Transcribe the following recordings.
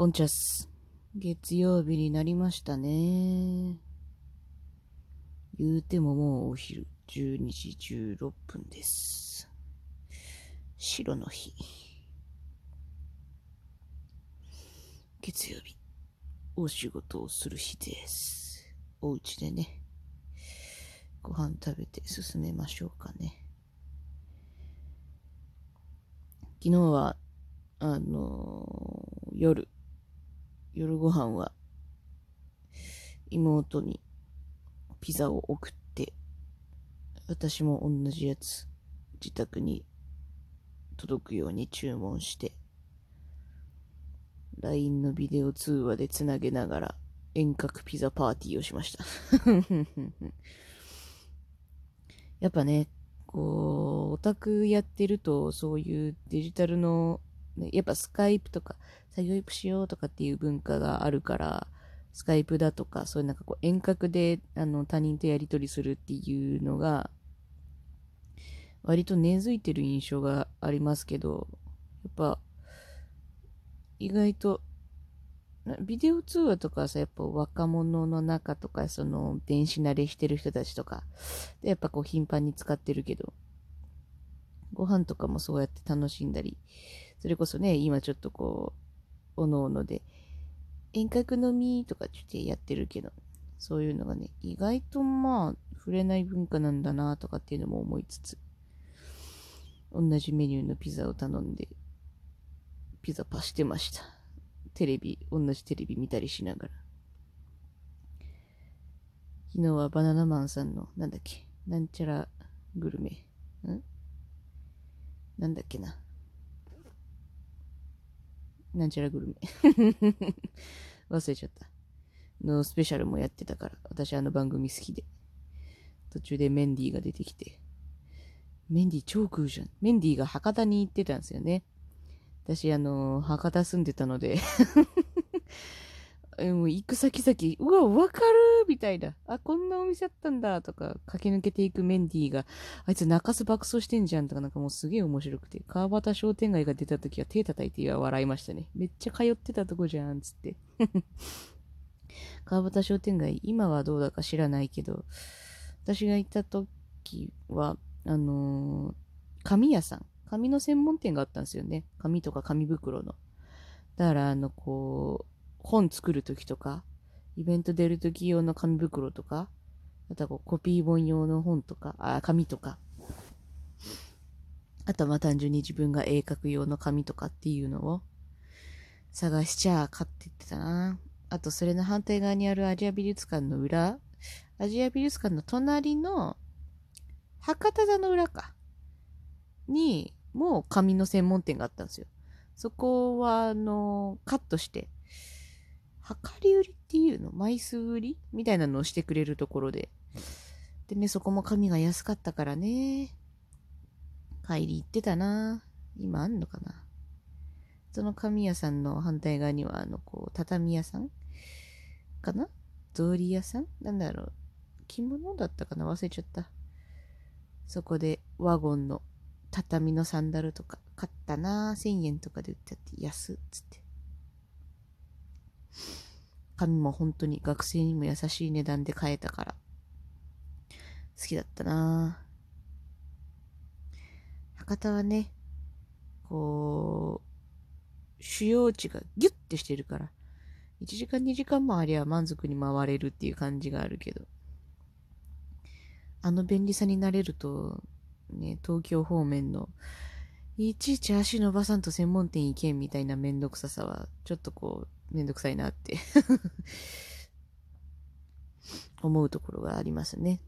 こんちゃす。月曜日になりましたね。言うてももうお昼12時16分です。白の日。月曜日、お仕事をする日です。お家でね、ご飯食べて進めましょうかね。昨日は、あのー夜、夜ご飯は、妹にピザを送って、私も同じやつ、自宅に届くように注文して、LINE のビデオ通話でつなげながら遠隔ピザパーティーをしました。やっぱね、こう、オタクやってると、そういうデジタルの、やっぱスカイプとか、作業イプしようとかっていう文化があるから、スカイプだとか、そういうなんかこう遠隔であの他人とやり取りするっていうのが、割と根付いてる印象がありますけど、やっぱ、意外と、ビデオ通話とかさ、やっぱ若者の中とか、その電子慣れしてる人たちとか、でやっぱこう頻繁に使ってるけど、ご飯とかもそうやって楽しんだり、それこそね、今ちょっとこう、おのおので、遠隔飲みとかって言ってやってるけど、そういうのがね、意外とまあ、触れない文化なんだなとかっていうのも思いつつ、同じメニューのピザを頼んで、ピザパしてました。テレビ、同じテレビ見たりしながら。昨日はバナナマンさんの、なんだっけ、なんちゃらグルメ。ん？なんだっけな。なんちゃらグルメ。忘れちゃった。のスペシャルもやってたから、私あの番組好きで。途中でメンディーが出てきて、メンディー超食うじゃん。メンディーが博多に行ってたんですよね。私あの、博多住んでたので、もう行く先々、うわ、わかるみたいな。あ、こんなお店あったんだとか、駆け抜けていくメンディーが、あいつ中洲爆走してんじゃんとか、なんかもうすげえ面白くて、川端商店街が出た時は手叩いて笑いましたね。めっちゃ通ってたとこじゃん、つって。川端商店街、今はどうだか知らないけど、私が行った時は、あのー紙屋さん、紙の専門店があったんですよね。紙とか紙袋の。だから、あの、こう、本作る時とか、イベント出る時用の紙袋とか、あとはこうコピー本用の本とか、あ、紙とか、あとはまあ単純に自分が絵描く用の紙とかっていうのを探しちゃ買ってってたな。あとそれの反対側にあるアジア美術館の裏、アジア美術館の隣の博多座の裏か。に、もう紙の専門店があったんですよ。そこは、あの、カットして、量り売りっていうの枚数売りみたいなのをしてくれるところで。でね、そこも紙が安かったからね。帰り行ってたな。今あんのかな。その紙屋さんの反対側には、あの、こう、畳屋さんかな？草履屋さん？なんだろう。着物だったかな？忘れちゃった。そこでワゴンの畳のサンダルとか買ったな1000円とかで売ってあって安っつって。紙も本当に学生にも優しい値段で買えたから好きだったな。博多はね、こう、主要地がギュッてしてるから、1時間2時間もありゃ満足に回れるっていう感じがあるけど、あの便利さになれると、ね、東京方面の、いちいち足伸ばさんと専門店行けんみたいなめんどくささは、ちょっとこう、めんどくさいなって 思うところがありますね。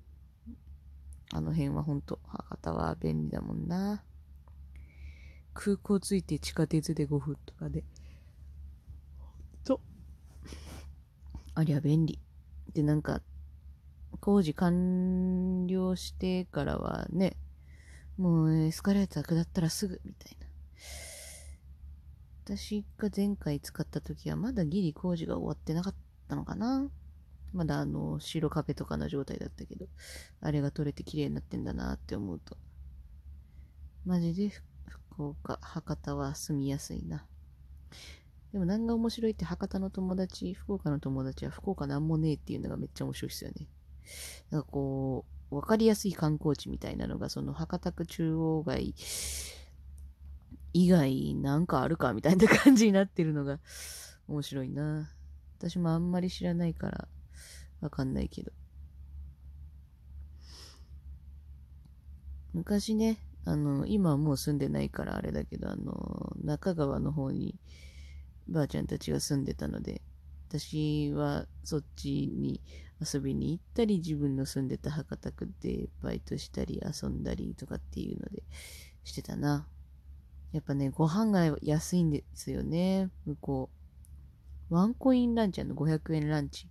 あの辺はほんと、博多は便利だもんな。空港着いて地下鉄で5分とかで。ほんと。ありゃ便利。で、なんか、工事完了してからはね、もうエスカレーター下ったらすぐみたいな。私が前回使った時はまだギリ工事が終わってなかったのかな。まだあの白壁とかの状態だったけど、あれが取れて綺麗になってんだなって思うと。マジで福岡、博多は住みやすいな。でも何が面白いって博多の友達、福岡の友達は福岡なんもねえっていうのがめっちゃ面白いですよね。なんかこう、わかりやすい観光地みたいなのが、その博多区中央街以外なんかあるかみたいな感じになってるのが面白いな。私もあんまり知らないからわかんないけど。昔ね、あの、今はもう住んでないからあれだけど、あの、中川の方にばあちゃんたちが住んでたので、私はそっちに遊びに行ったり、自分の住んでた博多区でバイトしたり遊んだりとかっていうのでしてたな。やっぱね、ご飯が安いんですよね、向こう。ワンコインランチあの？500円ランチ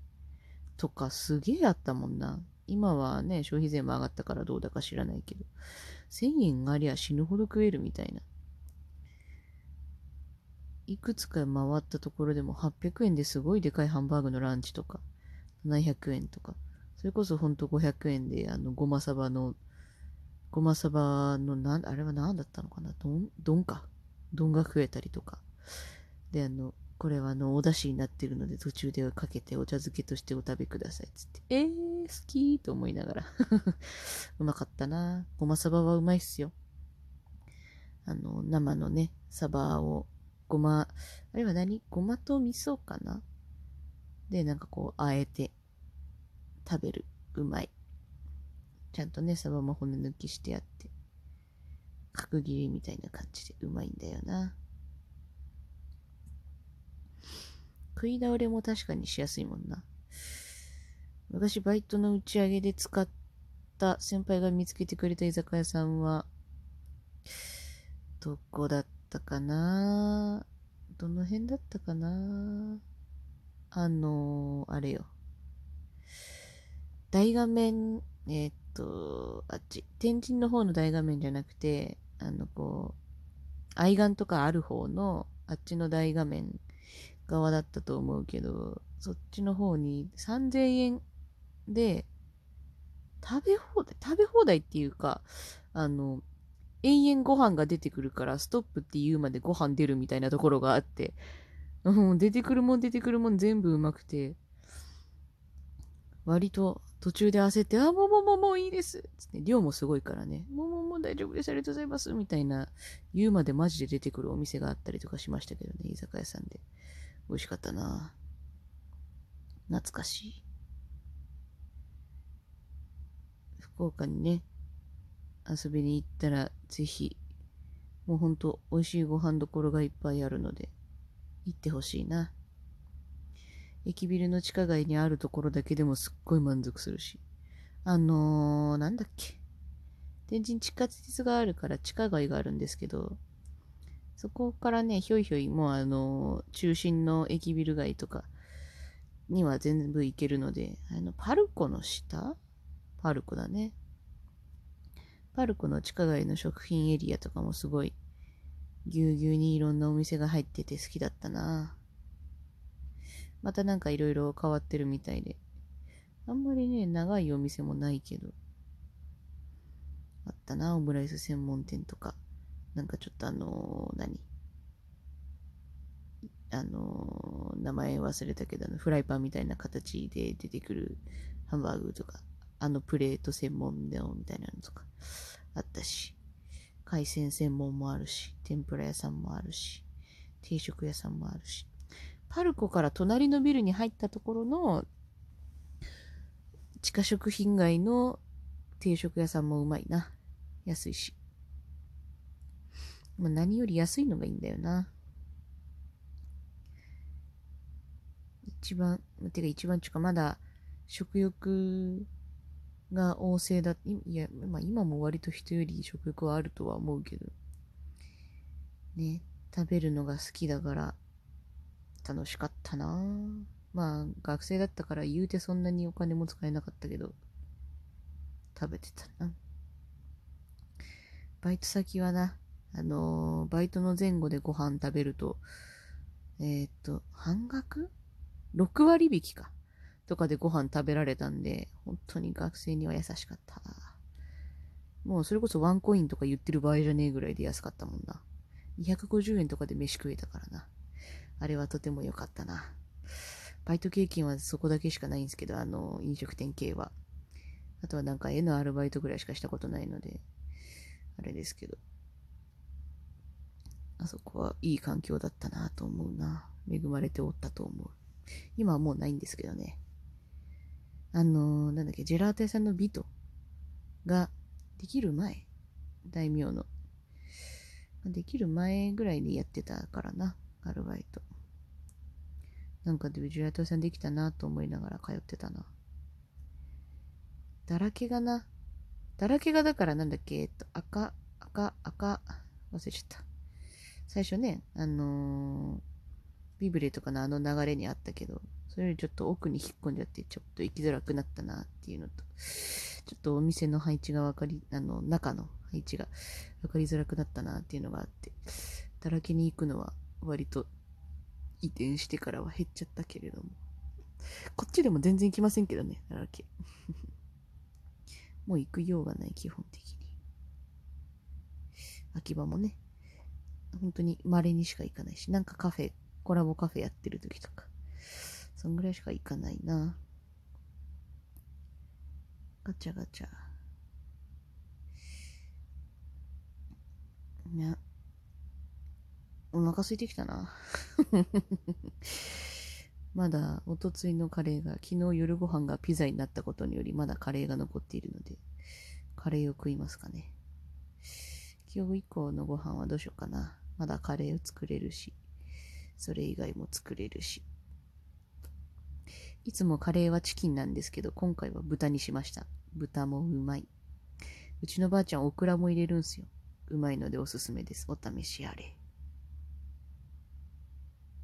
とかすげえあったもんな。今はね、消費税も上がったからどうだか知らないけど、1000円ありゃ死ぬほど食えるみたいな。いくつか回ったところでも800円ですごいでかいハンバーグのランチとか、700円とか、それこそほんと500円で、あの、ごまさばの、ごまさばの、なん、あれは何だったのかな？どん、どんか。丼が食えたりとか。で、あの、これはあの、お出汁になってるので途中でかけてお茶漬けとしてお食べください。つって。えー、好きと思いながら うまかったなごまさばはうまいっすよ。あの、生のね、サバをごま、あれは何？ごまと味噌かな？で、なんかこう、あえて食べる。うまい。ちゃんとね、サバも骨抜きしてあって、角切りみたいな感じでうまいんだよな。食い倒れも確かにしやすいもんな。昔バイトの打ち上げで使った先輩が見つけてくれた居酒屋さんは、どこだったかな？どの辺だったかな？あのー、あれよ。大画面、えー、と、あっち、天神の方の大画面じゃなくて、あの、こう、愛玩とかある方の、あっちの大画面側だったと思うけど、そっちの方に3000円で、食べ放題、食べ放題っていうか、あの、延々ご飯が出てくるから、ストップって言うまでご飯出るみたいなところがあって、うん、出てくるもん出てくるもん全部うまくて、割と途中で焦って、あ、もうもうもうもういいです。つって、量もすごいからね、もうもうもう大丈夫です。ありがとうございます。みたいな、言うまでマジで出てくるお店があったりとかしましたけどね、居酒屋さんで。美味しかったな懐かしい。福岡にね、遊びに行ったら、ぜひ、もうほんと、美味しいご飯どころがいっぱいあるので、行ってほしいな。駅ビルの地下街にあるところだけでもすっごい満足するし。あのー、なんだっけ。天神地下鉄があるから地下街があるんですけど、そこからね、ひょいひょい、もうあのー、中心の駅ビル街とかには全部行けるので、あの、パルコの下？パルコだね。パルコの地下街の食品エリアとかもすごい、ぎゅうぎゅうにいろんなお店が入ってて好きだったなまたなんかいろいろ変わってるみたいで。あんまりね、長いお店もないけど。あったな、オムライス専門店とか。なんかちょっとあのー、何？あのー、名前忘れたけど、フライパンみたいな形で出てくるハンバーグとか、あのプレート専門のみたいなのとかあったし、海鮮専門もあるし、天ぷら屋さんもあるし、定食屋さんもあるし、パルコから隣のビルに入ったところの地下食品街の定食屋さんもうまいな。安いし。まあ、何より安いのがいいんだよな。一番、てか一番ちゅうかまだ食欲が旺盛だ。いや、まあ今も割と人より食欲はあるとは思うけど。ね、食べるのが好きだから楽しかったなまあ学生だったから言うてそんなにお金も使えなかったけど食べてたな。バイト先はな、あのー、バイトの前後でご飯食べると、えー、っと、半額 ?6 割引か。とかでご飯食べられたんで、本当に学生には優しかった。もうそれこそワンコインとか言ってる場合じゃねえぐらいで安かったもんな。250円とかで飯食えたからな。あれはとても良かったな。バイト経験はそこだけしかないんですけど、あの、飲食店系は。あとはなんか絵のアルバイトぐらいしかしたことないので、あれですけど。あそこはいい環境だったなと思うな。恵まれておったと思う。今はもうないんですけどね。あのー、なんだっけ、ジェラート屋さんのビトができる前、大名の。できる前ぐらいにやってたからな、アルバイト。なんかでジェラトさんできたなと思いながら通ってたな。だらけがな。だらけがだからなんだっけ、えっと、赤、赤、赤、忘れちゃった。最初ね、あのー、ビブレとかのあの流れにあったけど、それよりちょっと奥に引っ込んじゃって、ちょっと行きづらくなったなっていうのと、ちょっとお店の配置が分かり、あの、中の配置が分かりづらくなったなっていうのがあって、だらけに行くのは割と移転してからは減っちゃったけれども。こっちでも全然行きませんけどね、だらけ。もう行くようがない、基本的に。秋葉もね、本当に稀にしか行かないし、なんかカフェ、コラボカフェやってる時とか、そんぐらいしか行かないな。ガチャガチャ。ね。お腹空いてきたな。まだ、おとついのカレーが、昨日夜ご飯がピザになったことにより、まだカレーが残っているので、カレーを食いますかね。今日以降のご飯はどうしようかな。まだカレーを作れるし、それ以外も作れるし。いつもカレーはチキンなんですけど、今回は豚にしました。豚もうまい。うちのばあちゃんオクラも入れるんすよ。うまいのでおすすめです。お試しあれ。